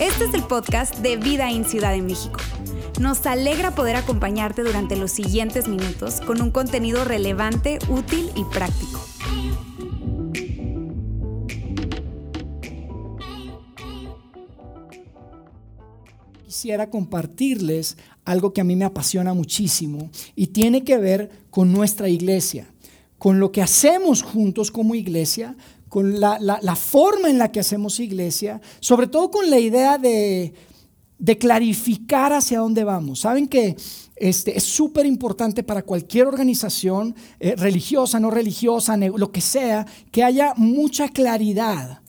Este es el podcast de Vida en Ciudad de México. Nos alegra poder acompañarte durante los siguientes minutos con un contenido relevante, útil y práctico. Quisiera compartirles algo que a mí me apasiona muchísimo y tiene que ver con nuestra iglesia, con lo que hacemos juntos como iglesia, con la, forma en la que hacemos iglesia, sobre todo con la idea de, clarificar hacia dónde vamos. Saben que este, es súper importante para cualquier organización, eh, religiosa, no religiosa, lo que sea, que haya mucha claridad.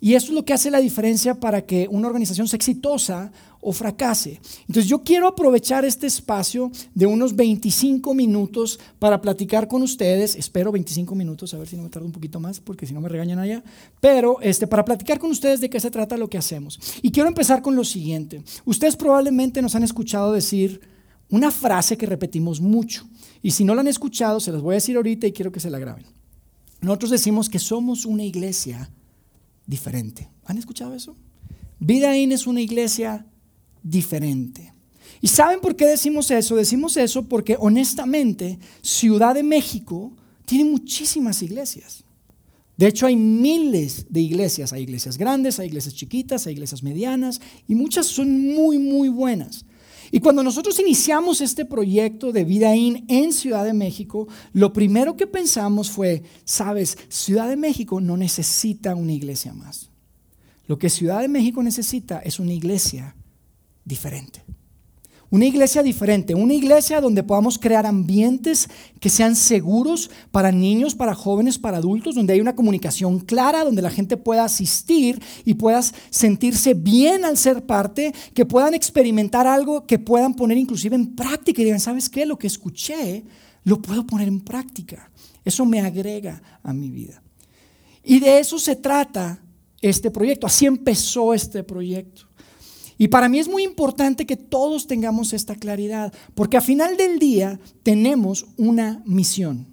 Y eso es lo que hace la diferencia para que una organización sea exitosa o fracase. Entonces yo quiero aprovechar este espacio de unos 25 minutos para platicar con ustedes, espero 25 minutos, a ver si no me tardo un poquito más, porque si no me regañan allá, pero este, para platicar con ustedes de qué se trata lo que hacemos. Y quiero empezar con lo siguiente. Ustedes probablemente nos han escuchado decir una frase que repetimos mucho, y si no la han escuchado, se las voy a decir ahorita y quiero que se la graben. Nosotros decimos que somos una iglesia diferente. ¿Han escuchado eso? Vida es una iglesia diferente. ¿Y saben por qué decimos eso? Decimos eso porque honestamente Ciudad de México tiene muchísimas iglesias. De hecho, hay miles de iglesias. Hay iglesias grandes, hay iglesias chiquitas, hay iglesias medianas y muchas son muy, muy buenas. Y cuando nosotros iniciamos este proyecto de Vida In en Ciudad de México, lo primero que pensamos fue, sabes, Ciudad de México no necesita una iglesia más. Lo que Ciudad de México necesita es una iglesia diferente. Una iglesia diferente, una iglesia donde podamos crear ambientes que sean seguros para niños, para jóvenes, para adultos, donde hay una comunicación clara, donde la gente pueda asistir y pueda sentirse bien al ser parte, que puedan experimentar algo que puedan poner inclusive en práctica y digan, ¿sabes qué? Lo que escuché lo puedo poner en práctica. Eso me agrega a mi vida. Y de eso se trata este proyecto. Así empezó este proyecto. Y para mí es muy importante que todos tengamos esta claridad, porque a final del día tenemos una misión.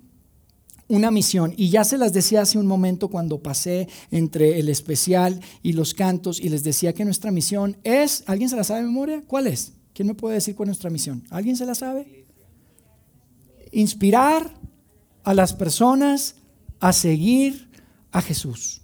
Una misión. Y ya se las decía hace un momento cuando pasé entre el especial y los cantos y les decía que nuestra misión es, ¿alguien se la sabe de memoria? ¿Cuál es? ¿Quién me puede decir cuál es nuestra misión? ¿Alguien se la sabe? Inspirar a las personas a seguir a Jesús.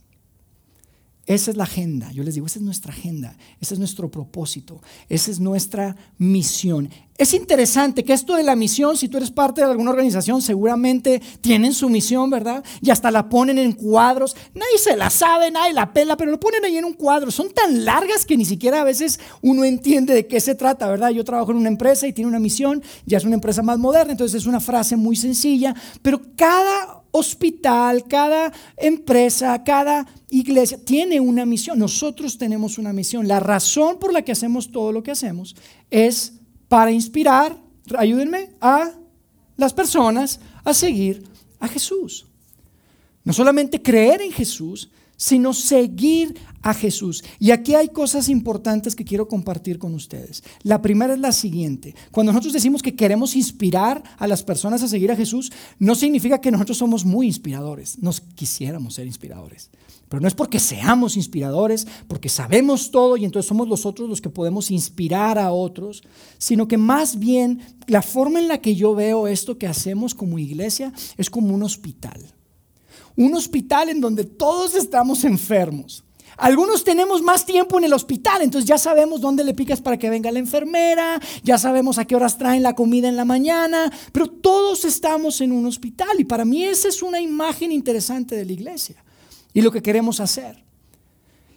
Esa es la agenda. Yo les digo, esa es nuestra agenda, ese es nuestro propósito, esa es nuestra misión. Es interesante que esto de la misión, si tú eres parte de alguna organización, seguramente tienen su misión, ¿verdad? Y hasta la ponen en cuadros. Nadie se la sabe, nadie la pela, pero lo ponen ahí en un cuadro. Son tan largas que ni siquiera a veces uno entiende de qué se trata, ¿verdad? Yo trabajo en una empresa y tiene una misión, ya es una empresa más moderna, entonces es una frase muy sencilla, pero cada hospital, cada empresa, cada iglesia tiene una misión. Nosotros tenemos una misión. La razón por la que hacemos todo lo que hacemos es para inspirar, ayúdenme, a las personas a seguir a Jesús. No solamente creer en Jesús, sino seguir a Jesús. Y aquí hay cosas importantes que quiero compartir con ustedes. La primera es la siguiente. Cuando nosotros decimos que queremos inspirar a las personas a seguir a Jesús, no significa que nosotros somos muy inspiradores. Nos quisiéramos ser inspiradores. Pero no es porque seamos inspiradores, porque sabemos todo y entonces somos nosotros los que podemos inspirar a otros, sino que más bien la forma en la que yo veo esto que hacemos como iglesia es como un hospital un hospital en donde todos estamos enfermos. Algunos tenemos más tiempo en el hospital, entonces ya sabemos dónde le picas para que venga la enfermera, ya sabemos a qué horas traen la comida en la mañana, pero todos estamos en un hospital y para mí esa es una imagen interesante de la iglesia y lo que queremos hacer.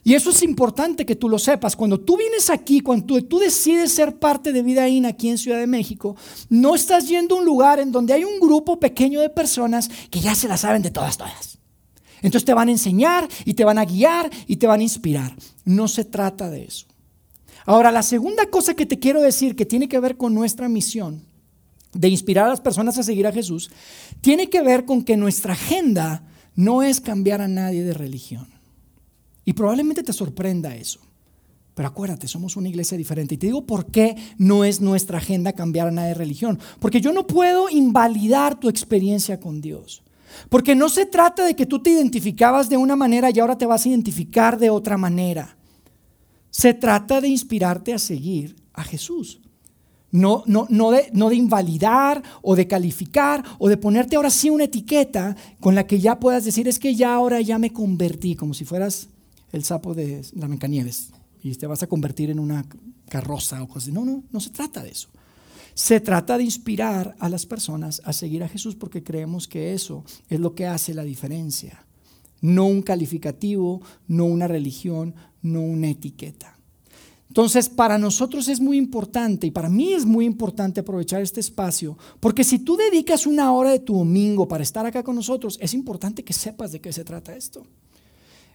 Y eso es importante que tú lo sepas. Cuando tú vienes aquí, cuando tú, decides ser parte de Vida In aquí en Ciudad de México, no estás yendo a un lugar en donde hay un grupo pequeño de personas que ya se la saben de todas, todas. Entonces te van a enseñar y te van a guiar y te van a inspirar. No se trata de eso. Ahora, la segunda cosa que te quiero decir que tiene que ver con nuestra misión de inspirar a las personas a seguir a Jesús, tiene que ver con que nuestra agenda no es cambiar a nadie de religión. Y probablemente te sorprenda eso. Pero acuérdate, somos una iglesia diferente. Y te digo por qué no es nuestra agenda cambiar a nadie de religión. Porque yo no puedo invalidar tu experiencia con Dios. Porque no se trata de que tú te identificabas de una manera y ahora te vas a identificar de otra manera. Se trata de inspirarte a seguir a Jesús. No, no, no, de, no de invalidar o de calificar o de ponerte ahora sí una etiqueta con la que ya puedas decir es que ya ahora ya me convertí, como si fueras el sapo de la Mecanieves y te vas a convertir en una carroza o cosas. No, no, no se trata de eso. Se trata de inspirar a las personas a seguir a Jesús porque creemos que eso es lo que hace la diferencia. No un calificativo, no una religión, no una etiqueta. Entonces, para nosotros es muy importante y para mí es muy importante aprovechar este espacio, porque si tú dedicas una hora de tu domingo para estar acá con nosotros, es importante que sepas de qué se trata esto.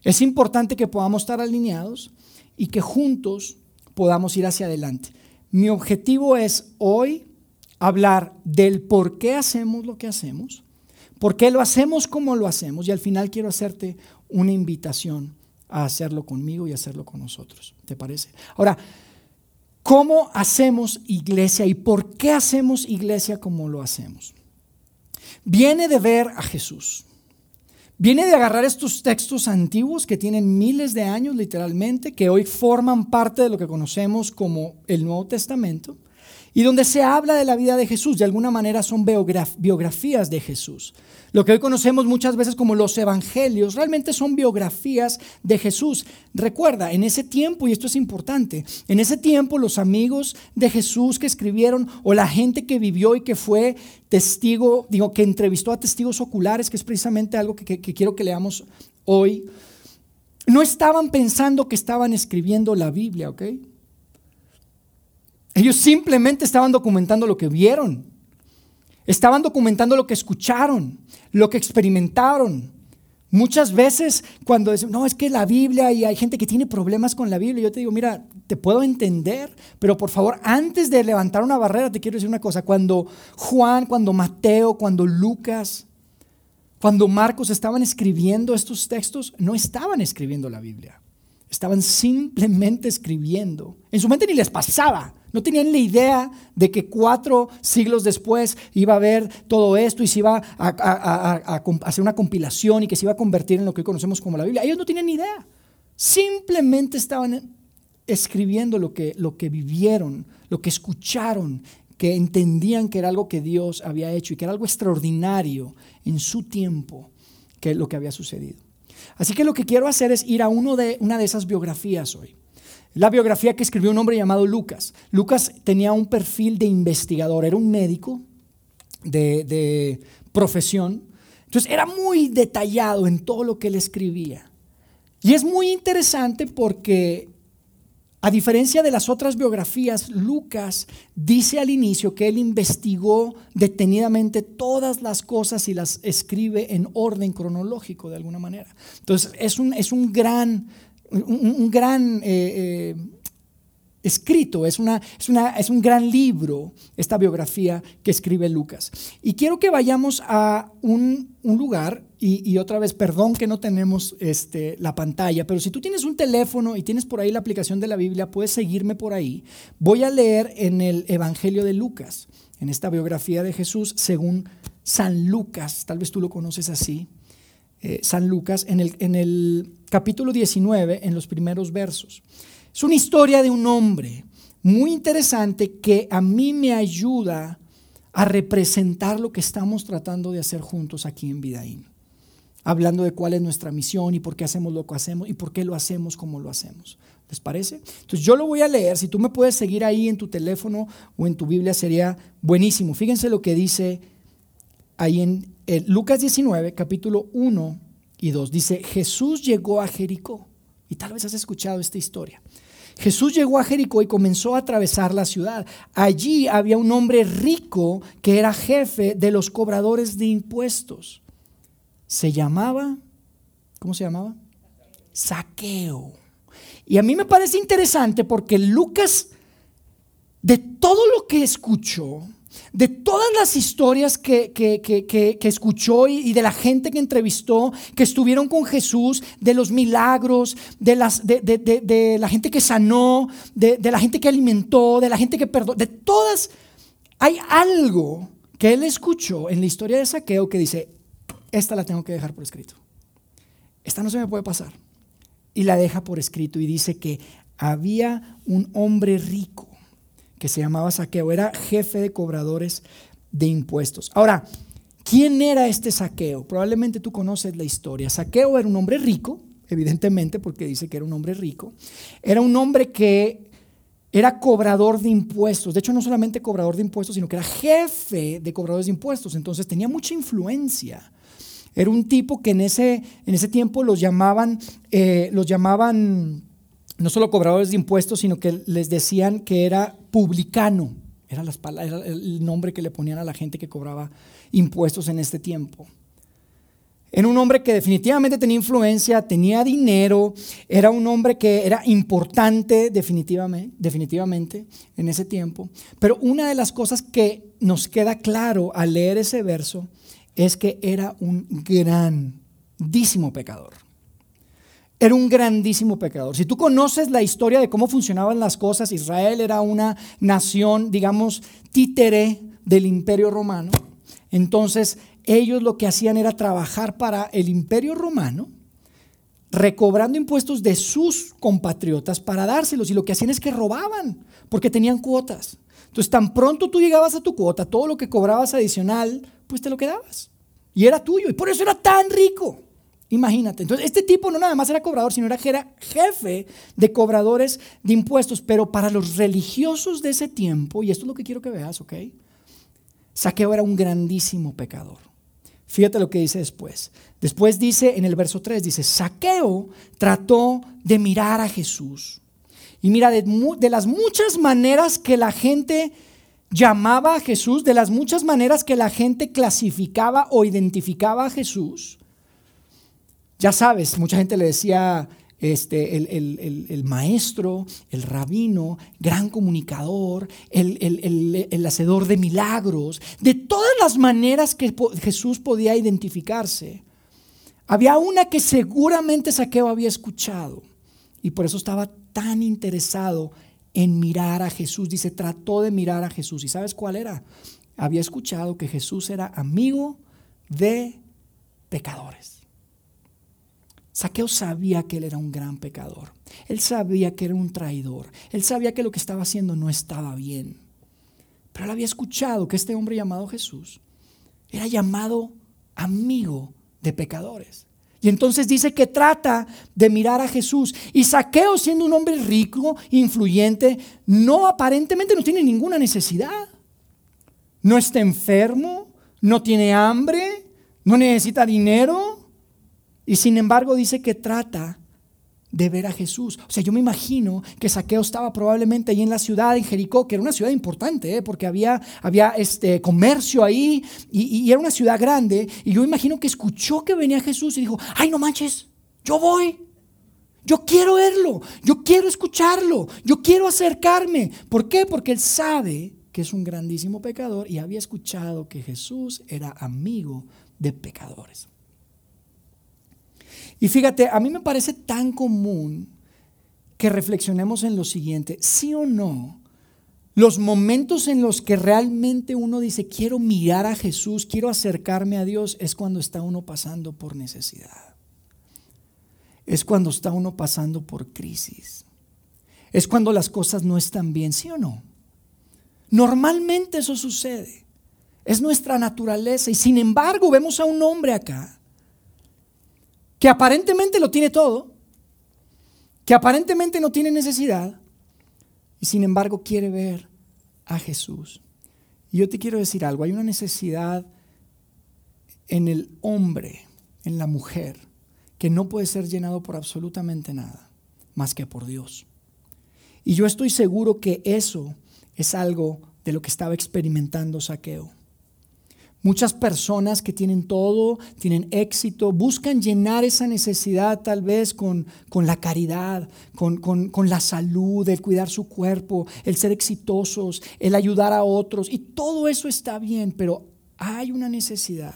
Es importante que podamos estar alineados y que juntos podamos ir hacia adelante. Mi objetivo es hoy hablar del por qué hacemos lo que hacemos, por qué lo hacemos como lo hacemos y al final quiero hacerte una invitación a hacerlo conmigo y hacerlo con nosotros. ¿Te parece? Ahora, ¿cómo hacemos iglesia y por qué hacemos iglesia como lo hacemos? Viene de ver a Jesús. Viene de agarrar estos textos antiguos que tienen miles de años literalmente, que hoy forman parte de lo que conocemos como el Nuevo Testamento, y donde se habla de la vida de Jesús, de alguna manera son biografías de Jesús. Lo que hoy conocemos muchas veces como los evangelios realmente son biografías de Jesús. Recuerda, en ese tiempo, y esto es importante, en ese tiempo los amigos de Jesús que escribieron o la gente que vivió y que fue testigo, digo, que entrevistó a testigos oculares, que es precisamente algo que, quiero que leamos hoy, no estaban pensando que estaban escribiendo la Biblia, ¿ok? Ellos simplemente estaban documentando lo que vieron. Estaban documentando lo que escucharon, lo que experimentaron. Muchas veces cuando dicen, no, es que la Biblia y hay gente que tiene problemas con la Biblia, yo te digo, mira, te puedo entender, pero por favor, antes de levantar una barrera, te quiero decir una cosa. Cuando Juan, cuando Mateo, cuando Lucas, cuando Marcos estaban escribiendo estos textos, no estaban escribiendo la Biblia. Estaban simplemente escribiendo. En su mente ni les pasaba no tenían la idea de que cuatro siglos después iba a haber todo esto y se iba a, hacer una compilación y que se iba a convertir en lo que hoy conocemos como la Biblia. Ellos no tenían ni idea. Simplemente estaban escribiendo lo que, lo que vivieron, lo que escucharon, que entendían que era algo que Dios había hecho y que era algo extraordinario en su tiempo, que lo que había sucedido. Así que lo que quiero hacer es ir a uno de, una de esas biografías hoy. La biografía que escribió un hombre llamado Lucas. Lucas tenía un perfil de investigador, era un médico de, profesión. Entonces era muy detallado en todo lo que él escribía. Y es muy interesante porque, a diferencia de las otras biografías, Lucas dice al inicio que él investigó detenidamente todas las cosas y las escribe en orden cronológico de alguna manera. Entonces es un, es un gran un, gran eh, eh, escrito, es, una, es, una, es, un gran libro, esta biografía que escribe Lucas. Y quiero que vayamos a un, lugar, y, otra vez, perdón que no tenemos este, la pantalla, pero si tú tienes un teléfono y tienes por ahí la aplicación de la Biblia, puedes seguirme por ahí. Voy a leer en el Evangelio de Lucas, en esta biografía de Jesús, según San Lucas, tal vez tú lo conoces así. Eh, San Lucas en el, en el capítulo 19, en los primeros versos. Es una historia de un hombre muy interesante que a mí me ayuda a representar lo que estamos tratando de hacer juntos aquí en Vidaín. Hablando de cuál es nuestra misión y por qué hacemos lo que hacemos y por qué lo hacemos como lo hacemos. ¿Les parece? Entonces yo lo voy a leer. Si tú me puedes seguir ahí en tu teléfono o en tu Biblia sería buenísimo. Fíjense lo que dice ahí en Lucas 19, capítulo 1 y 2. Dice, Jesús llegó a Jericó. Y tal vez has escuchado esta historia. Jesús llegó a Jericó y comenzó a atravesar la ciudad. Allí había un hombre rico que era jefe de los cobradores de impuestos. Se llamaba, ¿cómo se llamaba? Saqueo. Y a mí me parece interesante porque Lucas, de todo lo que escuchó, de todas las historias que, escuchó y, de la gente que entrevistó, que estuvieron con Jesús, de los milagros, de, las, de, la gente que sanó, de, la gente que alimentó, de la gente que perdonó, de todas, hay algo que él escuchó en la historia de Saqueo que dice, esta la tengo que dejar por escrito. Esta no se me puede pasar. Y la deja por escrito y dice que había un hombre rico que se llamaba Saqueo, era jefe de cobradores de impuestos. Ahora, ¿quién era este Saqueo? Probablemente tú conoces la historia. Saqueo era un hombre rico, evidentemente, porque dice que era un hombre rico. Era un hombre que era cobrador de impuestos. De hecho, no solamente cobrador de impuestos, sino que era jefe de cobradores de impuestos. Entonces tenía mucha influencia. Era un tipo que en ese, en ese tiempo los llamaban, eh, los llamaban no solo cobradores de impuestos, sino que les decían que era publicano. Era, era el nombre que le ponían a la gente que cobraba impuestos en este tiempo. Era un hombre que definitivamente tenía influencia, tenía dinero, era un hombre que era importante definitivamente, definitivamente en ese tiempo. Pero una de las cosas que nos queda claro al leer ese verso es que era un grandísimo pecador. Era un grandísimo pecador. Si tú conoces la historia de cómo funcionaban las cosas, Israel era una nación, digamos, títere del imperio romano. Entonces ellos lo que hacían era trabajar para el imperio romano, recobrando impuestos de sus compatriotas para dárselos. Y lo que hacían es que robaban, porque tenían cuotas. Entonces, tan pronto tú llegabas a tu cuota, todo lo que cobrabas adicional, pues te lo quedabas. Y era tuyo. Y por eso era tan rico. Imagínate. Entonces, este tipo no nada más era cobrador, sino era jefe de cobradores de impuestos. Pero para los religiosos de ese tiempo, y esto es lo que quiero que veas, ¿ok? Saqueo era un grandísimo pecador. Fíjate lo que dice después. Después dice en el verso 3, dice, Saqueo trató de mirar a Jesús. Y mira, de, las muchas maneras que la gente llamaba a Jesús, de las muchas maneras que la gente clasificaba o identificaba a Jesús, ya sabes, mucha gente le decía este, el, maestro, el rabino, gran comunicador, el, hacedor de milagros, de todas las maneras que Jesús podía identificarse. Había una que seguramente Saqueo había escuchado y por eso estaba tan interesado en mirar a Jesús. Dice, trató de mirar a Jesús. ¿Y sabes cuál era? Había escuchado que Jesús era amigo de pecadores. Saqueo sabía que él era un gran pecador. Él sabía que era un traidor. Él sabía que lo que estaba haciendo no estaba bien. Pero él había escuchado que este hombre llamado Jesús era llamado amigo de pecadores. Y entonces dice que trata de mirar a Jesús. Y Saqueo, siendo un hombre rico, influyente, no aparentemente no tiene ninguna necesidad. No está enfermo, no tiene hambre, no necesita dinero, y sin embargo dice que trata de ver a Jesús. O sea, yo me imagino que Saqueo estaba probablemente ahí en la ciudad, en Jericó, que era una ciudad importante, ¿eh? porque había, había este comercio ahí y, y, era una ciudad grande. Y yo imagino que escuchó que venía Jesús y dijo, ay, no manches, yo voy. Yo quiero verlo, yo quiero escucharlo, yo quiero acercarme. ¿Por qué? Porque él sabe que es un grandísimo pecador y había escuchado que Jesús era amigo de pecadores. Y fíjate, a mí me parece tan común que reflexionemos en lo siguiente, sí o no, los momentos en los que realmente uno dice, quiero mirar a Jesús, quiero acercarme a Dios, es cuando está uno pasando por necesidad. Es cuando está uno pasando por crisis. Es cuando las cosas no están bien, ¿sí o no? Normalmente eso sucede. Es nuestra naturaleza. Y sin embargo vemos a un hombre acá que aparentemente lo tiene todo, que aparentemente no tiene necesidad, y sin embargo quiere ver a Jesús. Y yo te quiero decir algo, hay una necesidad en el hombre, en la mujer, que no puede ser llenado por absolutamente nada, más que por Dios. Y yo estoy seguro que eso es algo de lo que estaba experimentando Saqueo. Muchas personas que tienen todo, tienen éxito, buscan llenar esa necesidad tal vez con, con la caridad, con, con, la salud, el cuidar su cuerpo, el ser exitosos, el ayudar a otros. Y todo eso está bien, pero hay una necesidad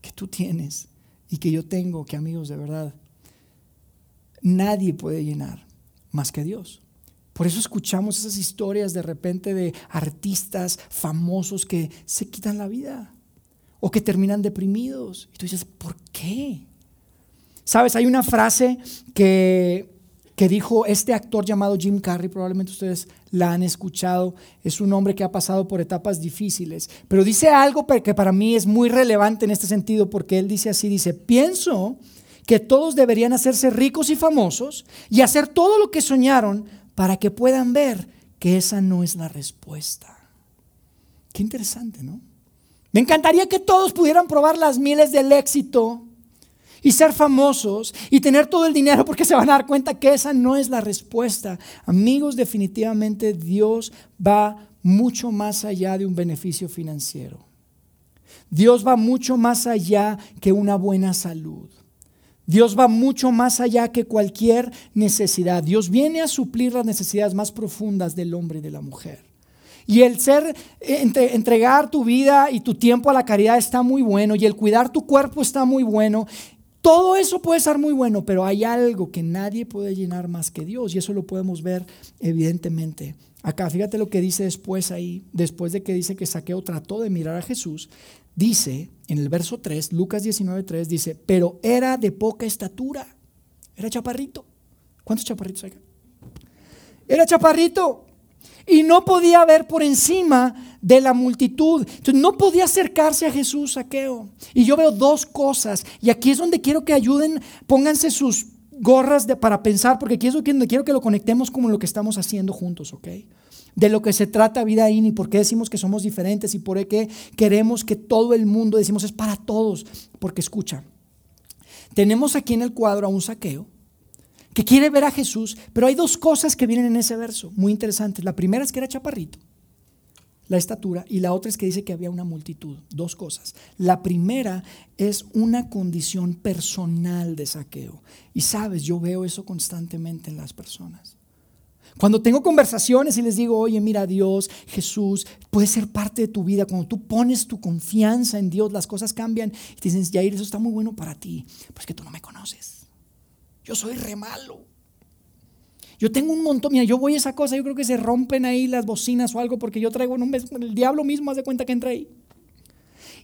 que tú tienes y que yo tengo, que amigos, de verdad, nadie puede llenar más que Dios. Por eso escuchamos esas historias de repente de artistas famosos que se quitan la vida. o que terminan deprimidos. Y tú dices, ¿por qué? Sabes, hay una frase que, que dijo este actor llamado Jim Carrey, probablemente ustedes la han escuchado, es un hombre que ha pasado por etapas difíciles, pero dice algo que para mí es muy relevante en este sentido, porque él dice así, dice, pienso que todos deberían hacerse ricos y famosos y hacer todo lo que soñaron para que puedan ver que esa no es la respuesta. Qué interesante, ¿no? Me encantaría que todos pudieran probar las miles del éxito y ser famosos y tener todo el dinero porque se van a dar cuenta que esa no es la respuesta. Amigos, definitivamente Dios va mucho más allá de un beneficio financiero. Dios va mucho más allá que una buena salud. Dios va mucho más allá que cualquier necesidad. Dios viene a suplir las necesidades más profundas del hombre y de la mujer. Y el ser, entregar tu vida y tu tiempo a la caridad está muy bueno. Y el cuidar tu cuerpo está muy bueno. Todo eso puede ser muy bueno, pero hay algo que nadie puede llenar más que Dios. Y eso lo podemos ver evidentemente acá. Fíjate lo que dice después ahí, después de que dice que Saqueo trató de mirar a Jesús dice en el verso 3, Lucas 19, 3, dice, pero era de poca estatura, era chaparrito. ¿Cuántos chaparritos hay acá? Era chaparrito y no podía ver por encima de la multitud. No podía acercarse a Jesús, saqueo. Y yo veo dos cosas, y aquí es donde quiero que ayuden, pónganse sus gorras para pensar, porque aquí es donde quiero que lo conectemos como lo que estamos haciendo juntos, ¿ok? De lo que se trata vida y por qué decimos que somos diferentes y por qué queremos que todo el mundo decimos es para todos. Porque escucha, tenemos aquí en el cuadro a un saqueo que quiere ver a Jesús, pero hay dos cosas que vienen en ese verso muy interesantes. La primera es que era chaparrito, la estatura, y la otra es que dice que había una multitud. Dos cosas. La primera es una condición personal de saqueo. Y sabes, yo veo eso constantemente en las personas. Cuando tengo conversaciones y les digo, oye, mira, Dios, Jesús, puede ser parte de tu vida. Cuando tú pones tu confianza en Dios, las cosas cambian. Y te dicen, Jair, eso está muy bueno para ti. Pues que tú no me conoces. Yo soy re malo. Yo tengo un montón, mira, yo voy a esa cosa, yo creo que se rompen ahí las bocinas o algo porque yo traigo un el diablo mismo hace cuenta que entra ahí.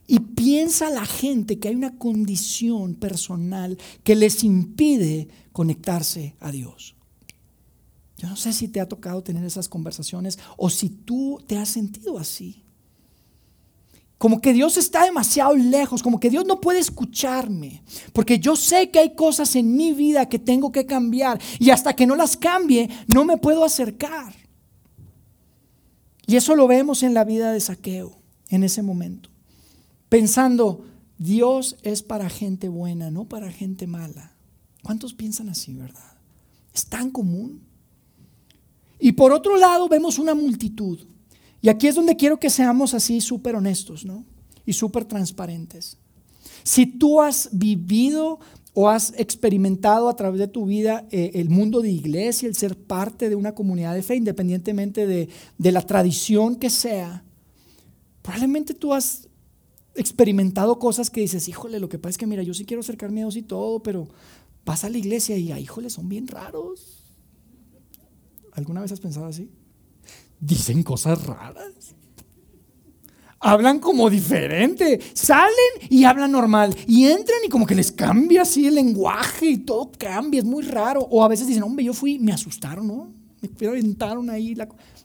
Y piensa la gente que hay una condición personal que les impide conectarse a Dios. Yo no sé si te ha tocado tener esas conversaciones o si tú te has sentido así. Como que Dios está demasiado lejos, como que Dios no puede escucharme, porque yo sé que hay cosas en mi vida que tengo que cambiar y hasta que no las cambie no me puedo acercar. Y eso lo vemos en la vida de Saqueo en ese momento, pensando, Dios es para gente buena, no para gente mala. ¿Cuántos piensan así, verdad? Es tan común. Y por otro lado vemos una multitud. Y aquí es donde quiero que seamos así súper honestos, ¿no? Y súper transparentes. Si tú has vivido o has experimentado a través de tu vida eh, el mundo de iglesia, el ser parte de una comunidad de fe, independientemente de, de la tradición que sea, probablemente tú has experimentado cosas que dices, híjole, lo que pasa es que mira, yo sí quiero acercarme a Dios y todo, pero vas a la iglesia y, híjole, son bien raros. ¿Alguna vez has pensado así? Dicen cosas raras. Hablan como diferente. Salen y hablan normal. Y entran y como que les cambia así el lenguaje y todo cambia. Es muy raro. O a veces dicen, hombre, yo fui, me asustaron, ¿no? Me aventaron ahí.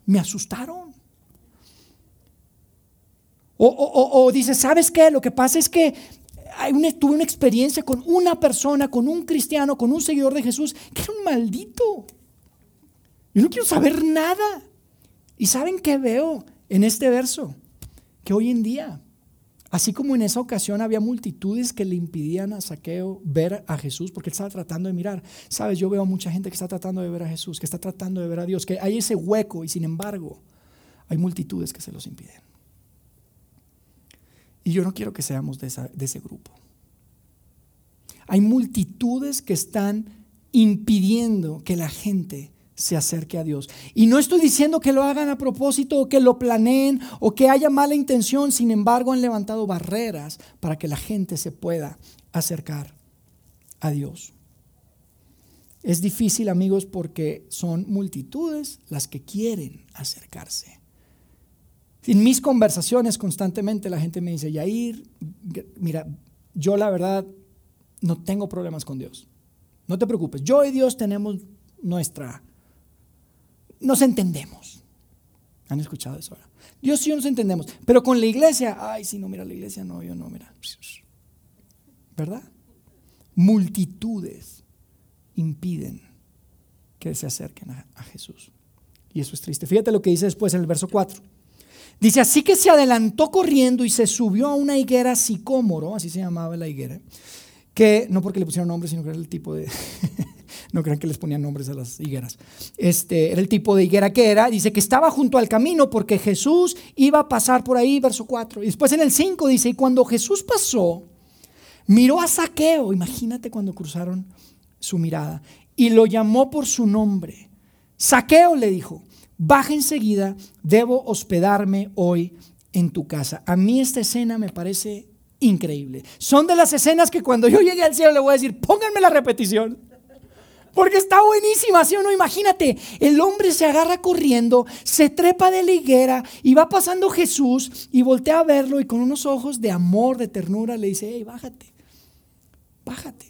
Me asustaron. O, o, o, dice, ¿sabes qué? Lo que pasa es que tuve una experiencia con una persona, con un cristiano, con un seguidor de Jesús, que era un maldito. Yo no quiero saber nada. ¿Y saben qué veo en este verso? Que hoy en día, así como en esa ocasión había multitudes que le impidían a Saqueo ver a Jesús porque él estaba tratando de mirar. Sabes, yo veo a mucha gente que está tratando de ver a Jesús, que está tratando de ver a Dios, que hay ese hueco y sin embargo hay multitudes que se los impiden. Y yo no quiero que seamos de, de ese grupo. Hay multitudes que están impidiendo que la gente se acerque a Dios. Y no estoy diciendo que lo hagan a propósito o que lo planeen o que haya mala intención, sin embargo han levantado barreras para que la gente se pueda acercar a Dios. Es difícil amigos porque son multitudes las que quieren acercarse En mis conversaciones constantemente la gente me dice, Yair, mira, yo la verdad no tengo problemas con Dios. No te preocupes, yo y Dios tenemos nuestra... Nos entendemos. ¿Han escuchado eso ahora? Dios yo nos entendemos. Pero con la iglesia, ay, si no, mira, la iglesia no, yo no, mira. ¿Verdad? Multitudes impiden que se acerquen a, a Jesús. Y eso es triste. Fíjate lo que dice después en el verso 4. Dice, así que se adelantó corriendo y se subió a una higuera sicómoro, así se llamaba la higuera, que no porque le pusieron nombre, sino que era el tipo de... no crean que les ponían nombres a las higueras. Este, era el tipo de higuera que era. Dice que estaba junto al camino porque Jesús iba a pasar por ahí, verso 4. Y después en el 5 dice, y cuando Jesús pasó, miró a Saqueo, imagínate cuando cruzaron su mirada, y lo llamó por su nombre. Saqueo le dijo, baja enseguida, debo hospedarme hoy en tu casa. A mí esta escena me parece increíble. Son de las escenas que cuando yo llegue al cielo le voy a decir, pónganme la repetición. Porque está buenísima, ¿sí o no? Imagínate, el hombre se agarra corriendo, se trepa de la higuera y va pasando Jesús y voltea a verlo y con unos ojos de amor, de ternura, le dice, hey, bájate, bájate.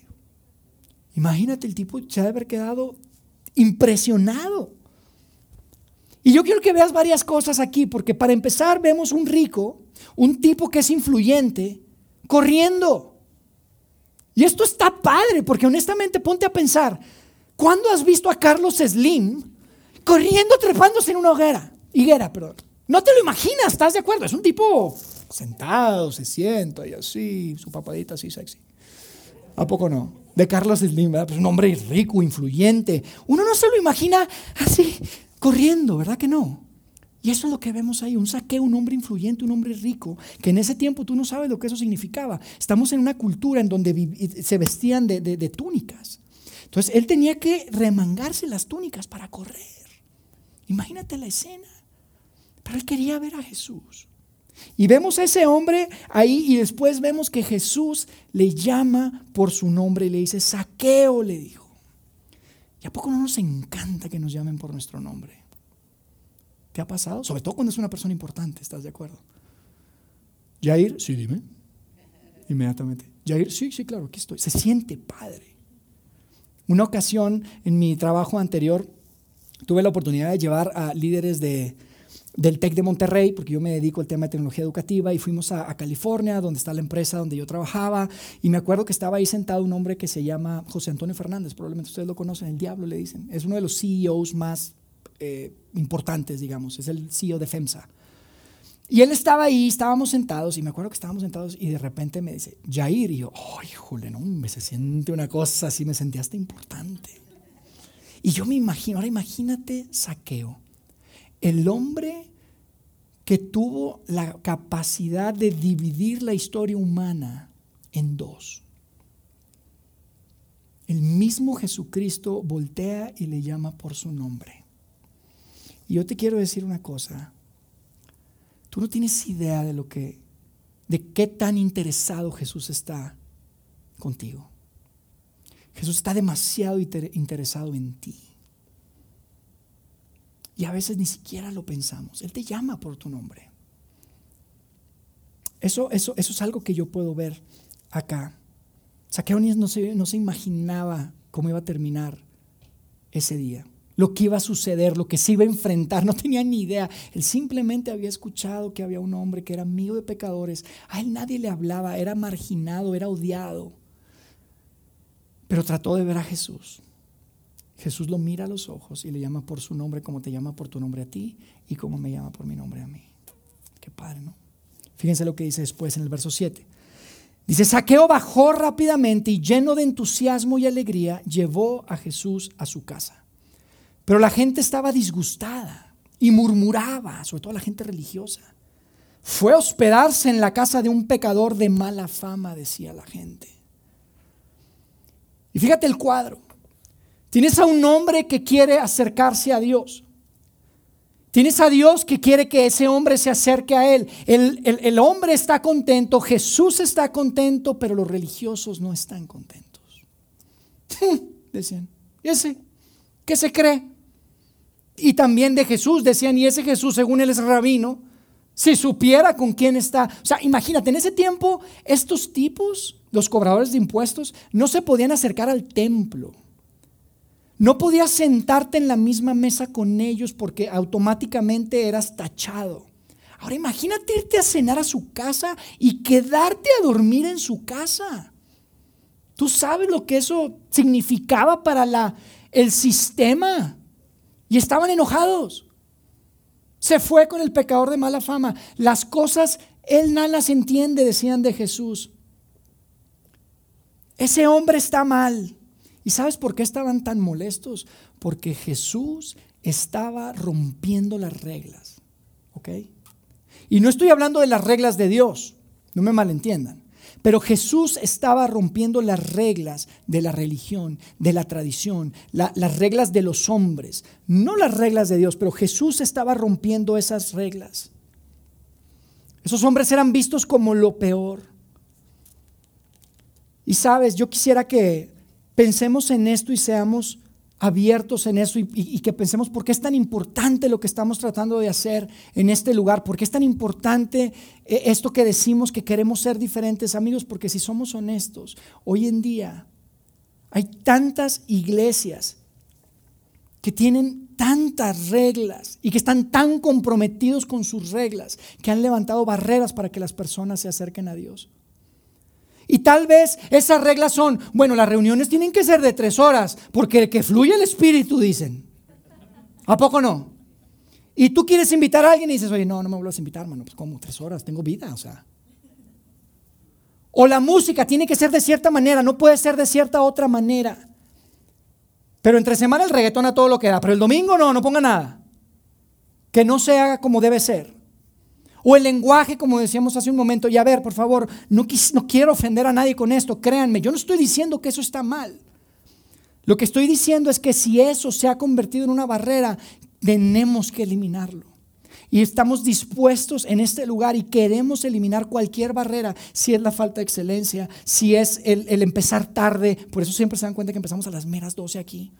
Imagínate, el tipo se ha de haber quedado impresionado. Y yo quiero que veas varias cosas aquí, porque para empezar vemos un rico, un tipo que es influyente, corriendo. Y esto está padre, porque honestamente ponte a pensar, ¿cuándo has visto a Carlos Slim corriendo, trepándose en una hoguera? Higuera, perdón. No te lo imaginas, ¿estás de acuerdo? Es un tipo sentado, se sienta y así, su papadita así sexy. ¿A poco no? De Carlos Slim, ¿verdad? Pues un hombre rico, influyente. Uno no se lo imagina así, corriendo, ¿verdad que no? Y eso es lo que vemos ahí, un saqueo, un hombre influyente, un hombre rico, que en ese tiempo tú no sabes lo que eso significaba. Estamos en una cultura en donde se vestían de, de túnicas. Entonces él tenía que remangarse las túnicas para correr. Imagínate la escena. Pero él quería ver a Jesús. Y vemos a ese hombre ahí y después vemos que Jesús le llama por su nombre y le dice, saqueo, le dijo. ¿Y a poco no nos encanta que nos llamen por nuestro nombre? ¿Qué ha pasado? Sobre todo cuando es una persona importante, ¿estás de acuerdo? Jair, sí, dime. Inmediatamente. Jair, sí, sí, claro, aquí estoy. Se siente padre. Una ocasión en mi trabajo anterior tuve la oportunidad de llevar a líderes de, del TEC de Monterrey, porque yo me dedico al tema de tecnología educativa, y fuimos a, California, donde está la empresa donde yo trabajaba, y me acuerdo que estaba ahí sentado un hombre que se llama José Antonio Fernández, probablemente ustedes lo conocen, el diablo le dicen, es uno de los CEOs más eh, importantes, digamos, es el CEO de FEMSA. Y él estaba ahí, estábamos sentados, y me acuerdo que estábamos sentados, y de repente me dice, Jair, y yo, ay, jole, no, me se siente una cosa así, me sentía hasta importante. Y yo me imagino, ahora imagínate saqueo, el hombre que tuvo la capacidad de dividir la historia humana en dos. El mismo Jesucristo voltea y le llama por su nombre. Y yo te quiero decir una cosa. Tú no tienes idea de lo que, de qué tan interesado Jesús está contigo. Jesús está demasiado interesado en ti. Y a veces ni siquiera lo pensamos. Él te llama por tu nombre. Eso, eso, eso es algo que yo puedo ver acá. Saqueo no se, no se imaginaba cómo iba a terminar ese día lo que iba a suceder, lo que se iba a enfrentar, no tenía ni idea. Él simplemente había escuchado que había un hombre que era amigo de pecadores. A él nadie le hablaba, era marginado, era odiado. Pero trató de ver a Jesús. Jesús lo mira a los ojos y le llama por su nombre como te llama por tu nombre a ti y como me llama por mi nombre a mí. Qué padre, ¿no? Fíjense lo que dice después en el verso 7. Dice, Saqueo bajó rápidamente y lleno de entusiasmo y alegría llevó a Jesús a su casa. Pero la gente estaba disgustada y murmuraba, sobre todo la gente religiosa. Fue a hospedarse en la casa de un pecador de mala fama, decía la gente. Y fíjate el cuadro. Tienes a un hombre que quiere acercarse a Dios. Tienes a Dios que quiere que ese hombre se acerque a Él. El, el, hombre está contento, Jesús está contento, pero los religiosos no están contentos. Decían, ¿y ese qué se cree? Y también de Jesús. Decían, y ese Jesús, según él es rabino, Si supiera con quién está. O sea, imagínate, en ese tiempo estos tipos, los cobradores de impuestos, no se podían acercar al templo. No podías sentarte en la misma mesa con ellos porque automáticamente eras tachado. Ahora imagínate irte a cenar a su casa y quedarte a dormir en su casa. Tú sabes lo que eso significaba para la, el sistema. Y estaban enojados. Se fue con el pecador de mala fama. Las cosas, él no las entiende, decían de Jesús. Ese hombre está mal. ¿Y sabes por qué estaban tan molestos? Porque Jesús estaba rompiendo las reglas. ¿Ok? Y no estoy hablando de las reglas de Dios, no me malentiendan. Pero Jesús estaba rompiendo las reglas de la religión, de la tradición, las reglas de los hombres, no las reglas de Dios, pero Jesús estaba rompiendo esas reglas. Esos hombres eran vistos como lo peor. Y sabes, yo quisiera que pensemos en esto y seamos abiertos en eso y, que pensemos por qué es tan importante lo que estamos tratando de hacer en este lugar, por qué es tan importante eh, esto que decimos que queremos ser diferentes amigos, porque si somos honestos, hoy en día hay tantas iglesias que tienen tantas reglas y que están tan comprometidos con sus reglas que han levantado barreras para que las personas se acerquen a Dios. Y tal vez esas reglas son, bueno, las reuniones tienen que ser de tres horas, porque que fluye el espíritu, dicen. ¿A poco no? Y tú quieres invitar a alguien y dices, oye, no, no me vuelvas a invitar, hermano, pues como tres horas, tengo vida, o sea. O la música tiene que ser de cierta manera, no puede ser de cierta otra manera. Pero entre semana el reggaetón a todo lo que da, pero el domingo no, no ponga nada. Que no se haga como debe ser. O el lenguaje, como decíamos hace un momento. Y a ver, por favor, no, no quiero ofender a nadie con esto, créanme, yo no estoy diciendo que eso está mal. Lo que estoy diciendo es que si eso se ha convertido en una barrera, tenemos que eliminarlo. Y estamos dispuestos en este lugar y queremos eliminar cualquier barrera, si es la falta de excelencia, si es el, el, empezar tarde. Por eso siempre se dan cuenta que empezamos a las meras 12 aquí.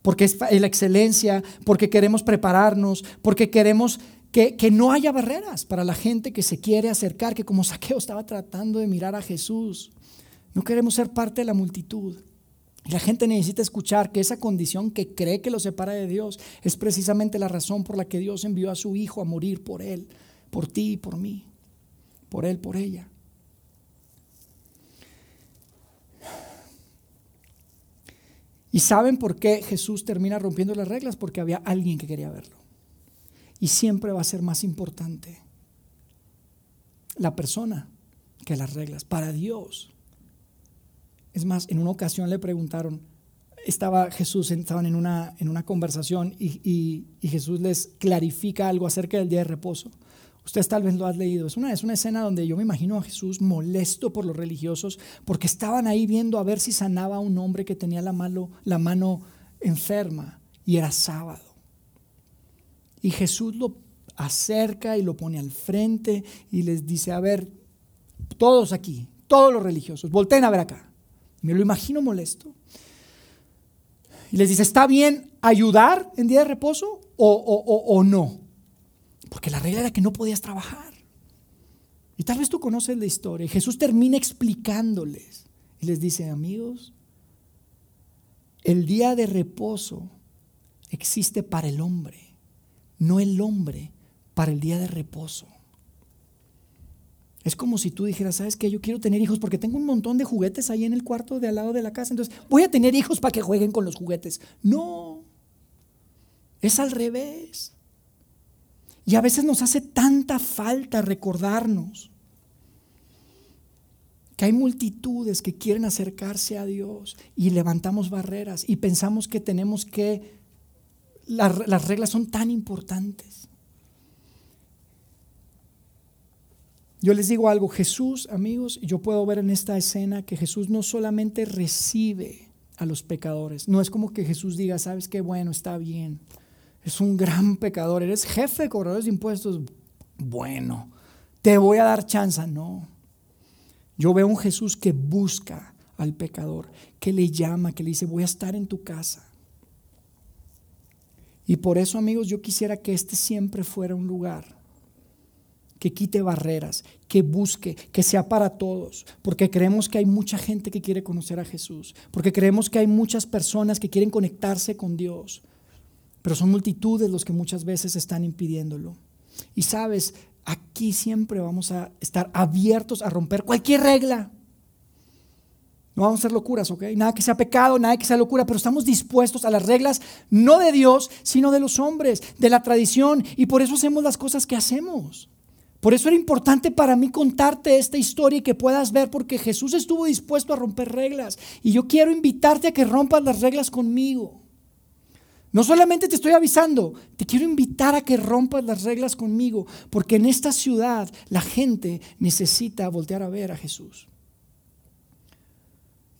Porque es la excelencia, porque queremos prepararnos, porque queremos que, no haya barreras para la gente que se quiere acercar, que como Saqueo estaba tratando de mirar a Jesús. No queremos ser parte de la multitud. Y la gente necesita escuchar que esa condición que cree que lo separa de Dios es precisamente la razón por la que Dios envió a su Hijo a morir por Él, por ti y por mí, por Él, por ella. ¿Y saben por qué Jesús termina rompiendo las reglas? Porque había alguien que quería verlo. Y siempre va a ser más importante la persona que las reglas. Para Dios. Es más, en una ocasión le preguntaron, estaba Jesús, estaban en una, en una conversación y, Jesús les clarifica algo acerca del día de reposo. Ustedes tal vez lo han leído. Es una, es una escena donde yo me imagino a Jesús molesto por los religiosos porque estaban ahí viendo a ver si sanaba a un hombre que tenía la, la mano enferma y era sábado. Y Jesús lo acerca y lo pone al frente y les dice, a ver, todos aquí, todos los religiosos, volteen a ver acá. Me lo imagino molesto. Y les dice, ¿está bien ayudar en día de reposo o, o no? Porque la regla era que no podías trabajar. Y tal vez tú conoces la historia. Y Jesús termina explicándoles. Y les dice, amigos, el día de reposo existe para el hombre no el hombre para el día de reposo. Es como si tú dijeras, ¿sabes qué? Yo quiero tener hijos porque tengo un montón de juguetes ahí en el cuarto de al lado de la casa, entonces voy a tener hijos para que jueguen con los juguetes. No, es al revés. Y a veces nos hace tanta falta recordarnos que hay multitudes que quieren acercarse a Dios y levantamos barreras y pensamos que tenemos que las, reglas son tan importantes. Yo les digo algo, Jesús, amigos, yo puedo ver en esta escena que Jesús no solamente recibe a los pecadores, no es como que Jesús diga, sabes qué bueno, está bien, es un gran pecador, eres jefe de cobradores de impuestos, bueno, te voy a dar chance, no. Yo veo un Jesús que busca al pecador, que le llama, que le dice, voy a estar en tu casa. Y por eso, amigos, yo quisiera que este siempre fuera un lugar que quite barreras, que busque, que sea para todos, porque creemos que hay mucha gente que quiere conocer a Jesús, porque creemos que hay muchas personas que quieren conectarse con Dios, pero son multitudes los que muchas veces están impidiéndolo. Y sabes, aquí siempre vamos a estar abiertos a romper cualquier regla. No vamos a hacer locuras, ¿ok? Nada que sea pecado, nada que sea locura, pero estamos dispuestos a las reglas no de Dios, sino de los hombres, de la tradición, y por eso hacemos las cosas que hacemos. Por eso era importante para mí contarte esta historia y que puedas ver, porque Jesús estuvo dispuesto a romper reglas, y yo quiero invitarte a que rompas las reglas conmigo. No solamente te estoy avisando, te quiero invitar a que rompas las reglas conmigo, porque en esta ciudad la gente necesita voltear a ver a Jesús.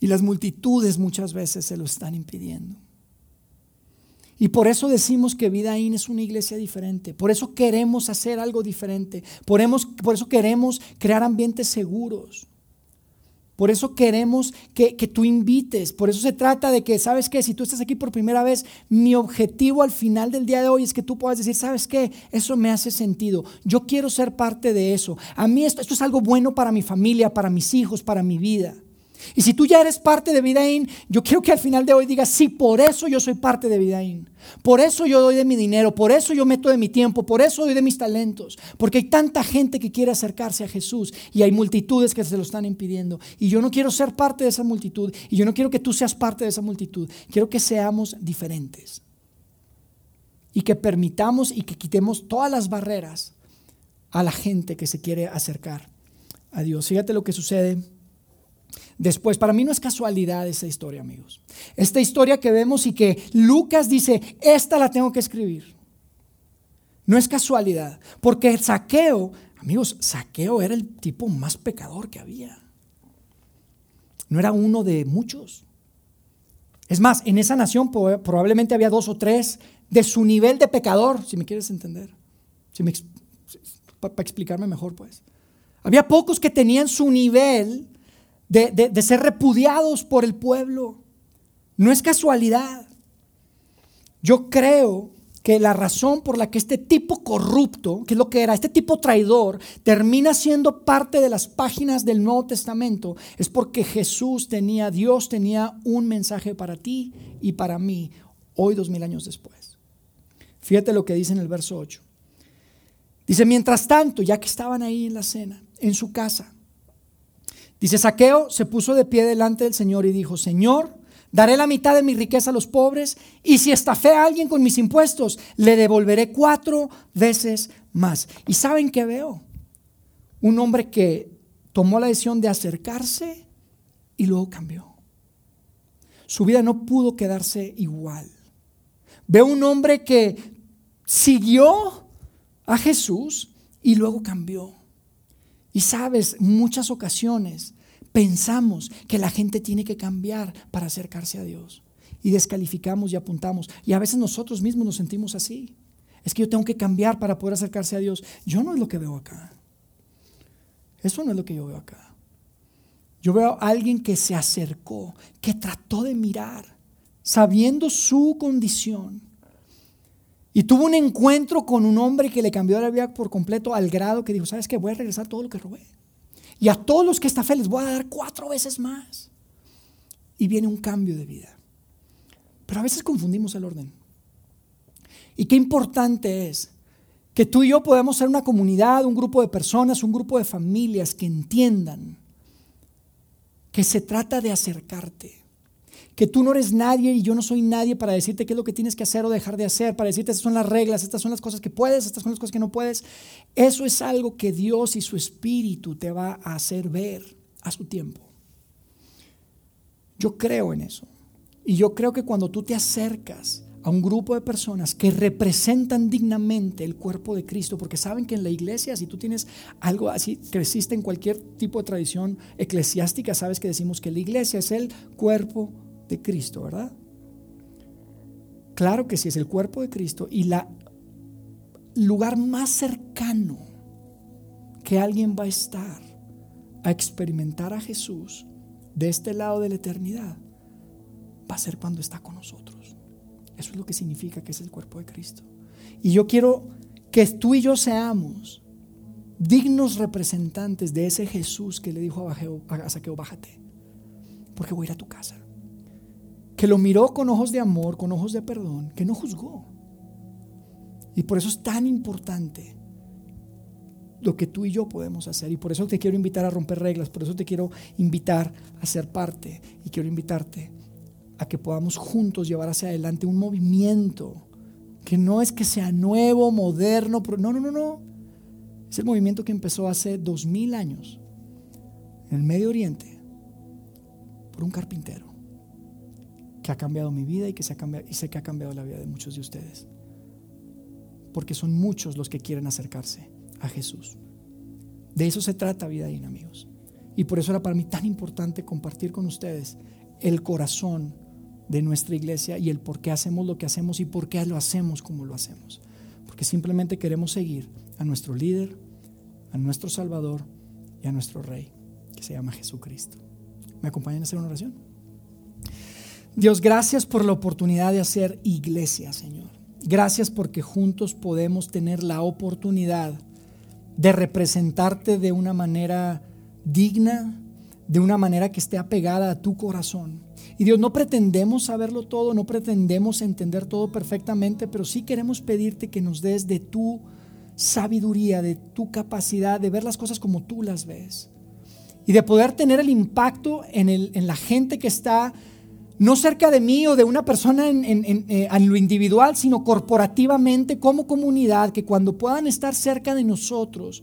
Y las multitudes muchas veces se lo están impidiendo. Y por eso decimos que Vidaín es una iglesia diferente. Por eso queremos hacer algo diferente. Por, por eso queremos crear ambientes seguros. Por eso queremos que, que, tú invites. Por eso se trata de que, ¿sabes qué? Si tú estás aquí por primera vez, mi objetivo al final del día de hoy es que tú puedas decir, ¿sabes qué? Eso me hace sentido. Yo quiero ser parte de eso. A mí esto, esto es algo bueno para mi familia, para mis hijos, para mi vida. Y si tú ya eres parte de Vidaín, yo quiero que al final de hoy digas, sí, por eso yo soy parte de Vidaín. Por eso yo doy de mi dinero, por eso yo meto de mi tiempo, por eso doy de mis talentos. Porque hay tanta gente que quiere acercarse a Jesús y hay multitudes que se lo están impidiendo. Y yo no quiero ser parte de esa multitud y yo no quiero que tú seas parte de esa multitud. Quiero que seamos diferentes. Y que permitamos y que quitemos todas las barreras a la gente que se quiere acercar a Dios. Fíjate lo que sucede después. Para mí no es casualidad esa historia, amigos. Esta historia que vemos y que Lucas dice, esta la tengo que escribir. No es casualidad, porque el saqueo, amigos, saqueo era el tipo más pecador que había. No era uno de muchos. Es más, en esa nación probablemente había dos o tres de su nivel de pecador, si me quieres entender. para explicarme mejor, pues. Había pocos que tenían su nivel de, ser repudiados por el pueblo. No es casualidad. Yo creo que la razón por la que este tipo corrupto, que es lo que era, este tipo traidor, termina siendo parte de las páginas del Nuevo Testamento, es porque Jesús tenía, Dios tenía un mensaje para ti y para mí, hoy dos mil años después. Fíjate lo que dice en el verso 8. Dice, mientras tanto, ya que estaban ahí en la cena, en su casa, Dice, Saqueo se puso de pie delante del Señor y dijo, Señor, daré la mitad de mi riqueza a los pobres y si estafé a alguien con mis impuestos, le devolveré cuatro veces más. ¿Y saben qué veo? Un hombre que tomó la decisión de acercarse y luego cambió. Su vida no pudo quedarse igual. Veo un hombre que siguió a Jesús y luego cambió. Y sabes, muchas ocasiones pensamos que la gente tiene que cambiar para acercarse a Dios. Y descalificamos y apuntamos. Y a veces nosotros mismos nos sentimos así. Es que yo tengo que cambiar para poder acercarse a Dios. Yo no es lo que veo acá. Eso no es lo que yo veo acá. Yo veo a alguien que se acercó, que trató de mirar, sabiendo su condición y tuvo un encuentro con un hombre que le cambió la vida por completo al grado que dijo, ¿sabes qué? Voy a regresar todo lo que robé. Y a todos los que esta fe les voy a dar cuatro veces más. Y viene un cambio de vida. Pero a veces confundimos el orden. Y qué importante es que tú y yo podamos ser una comunidad, un grupo de personas, un grupo de familias que entiendan que se trata de acercarte que tú no eres nadie y yo no soy nadie para decirte qué es lo que tienes que hacer o dejar de hacer, para decirte estas son las reglas, estas son las cosas que puedes, estas son las cosas que no puedes. Eso es algo que Dios y su Espíritu te va a hacer ver a su tiempo. Yo creo en eso. Y yo creo que cuando tú te acercas a un grupo de personas que representan dignamente el cuerpo de Cristo, porque saben que en la iglesia, si tú tienes algo así, creciste en cualquier tipo de tradición eclesiástica, sabes que decimos que la iglesia es el cuerpo de Cristo, ¿verdad? Claro que sí, es el cuerpo de Cristo y la lugar más cercano que alguien va a estar a experimentar a Jesús de este lado de la eternidad va a ser cuando está con nosotros. Eso es lo que significa que es el cuerpo de Cristo. Y yo quiero que tú y yo seamos dignos representantes de ese Jesús que le dijo a Saqueo, bájate, porque voy a ir a tu casa. Que lo miró con ojos de amor, con ojos de perdón, que no juzgó. Y por eso es tan importante lo que tú y yo podemos hacer. Y por eso te quiero invitar a romper reglas, por eso te quiero invitar a ser parte y quiero invitarte a que podamos juntos llevar hacia adelante un movimiento que no es que sea nuevo, moderno, no, no, no, no. Es el movimiento que empezó hace dos mil años en el Medio Oriente por un carpintero que ha cambiado mi vida y que se ha cambiado, y sé que ha cambiado la vida de muchos de ustedes. Porque son muchos los que quieren acercarse a Jesús. De eso se trata vida ahí, amigos. Y por eso era para mí tan importante compartir con ustedes el corazón de nuestra iglesia y el por qué hacemos lo que hacemos y por qué lo hacemos como lo hacemos. Porque simplemente queremos seguir a nuestro líder, a nuestro Salvador y a nuestro Rey, que se llama Jesucristo. ¿Me acompañan a hacer una oración? Dios, gracias por la oportunidad de hacer iglesia, Señor. Gracias porque juntos podemos tener la oportunidad de representarte de una manera digna, de una manera que esté apegada a tu corazón. Y Dios, no pretendemos saberlo todo, no pretendemos entender todo perfectamente, pero sí queremos pedirte que nos des de tu sabiduría, de tu capacidad de ver las cosas como tú las ves. Y de poder tener el impacto en, el, en la gente que está no cerca de mí o de una persona en, eh, en, lo individual, sino corporativamente como comunidad, que cuando puedan estar cerca de nosotros,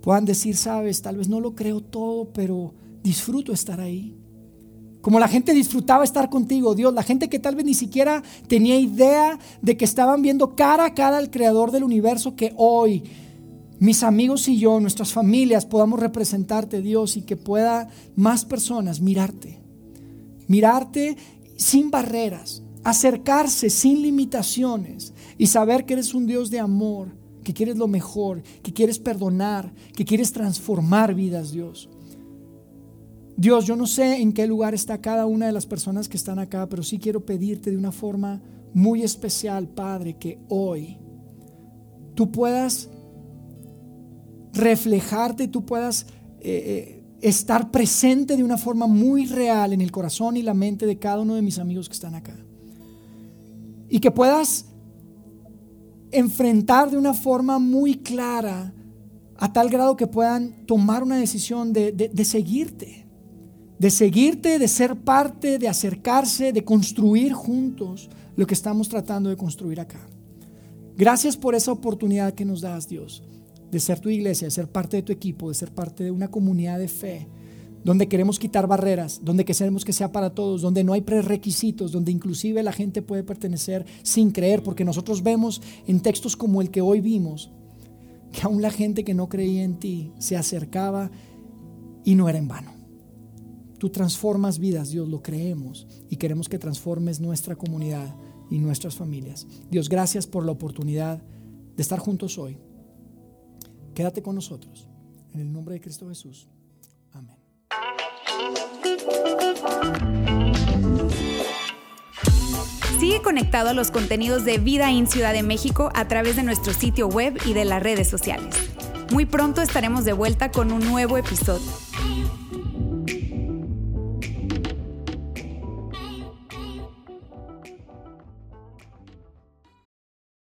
puedan decir, sabes, tal vez no lo creo todo, pero disfruto estar ahí. Como la gente disfrutaba estar contigo, Dios, la gente que tal vez ni siquiera tenía idea de que estaban viendo cara a cara al creador del universo, que hoy mis amigos y yo, nuestras familias, podamos representarte, Dios, y que pueda más personas mirarte mirarte sin barreras, acercarse sin limitaciones y saber que eres un Dios de amor, que quieres lo mejor, que quieres perdonar, que quieres transformar vidas, Dios. Dios, yo no sé en qué lugar está cada una de las personas que están acá, pero sí quiero pedirte de una forma muy especial, Padre, que hoy tú puedas reflejarte, tú puedas eh, eh, estar presente de una forma muy real en el corazón y la mente de cada uno de mis amigos que están acá. Y que puedas enfrentar de una forma muy clara a tal grado que puedan tomar una decisión de, de, seguirte, de seguirte, de ser parte, de acercarse, de construir juntos lo que estamos tratando de construir acá. Gracias por esa oportunidad que nos das, Dios de ser tu iglesia, de ser parte de tu equipo, de ser parte de una comunidad de fe, donde queremos quitar barreras, donde queremos que sea para todos, donde no hay prerequisitos, donde inclusive la gente puede pertenecer sin creer, porque nosotros vemos en textos como el que hoy vimos, que aún la gente que no creía en ti se acercaba y no era en vano. Tú transformas vidas, Dios, lo creemos y queremos que transformes nuestra comunidad y nuestras familias. Dios, gracias por la oportunidad de estar juntos hoy. Quédate con nosotros. En el nombre de Cristo Jesús. Amén. Sigue conectado a los contenidos de Vida en Ciudad de México a través de nuestro sitio web y de las redes sociales. Muy pronto estaremos de vuelta con un nuevo episodio.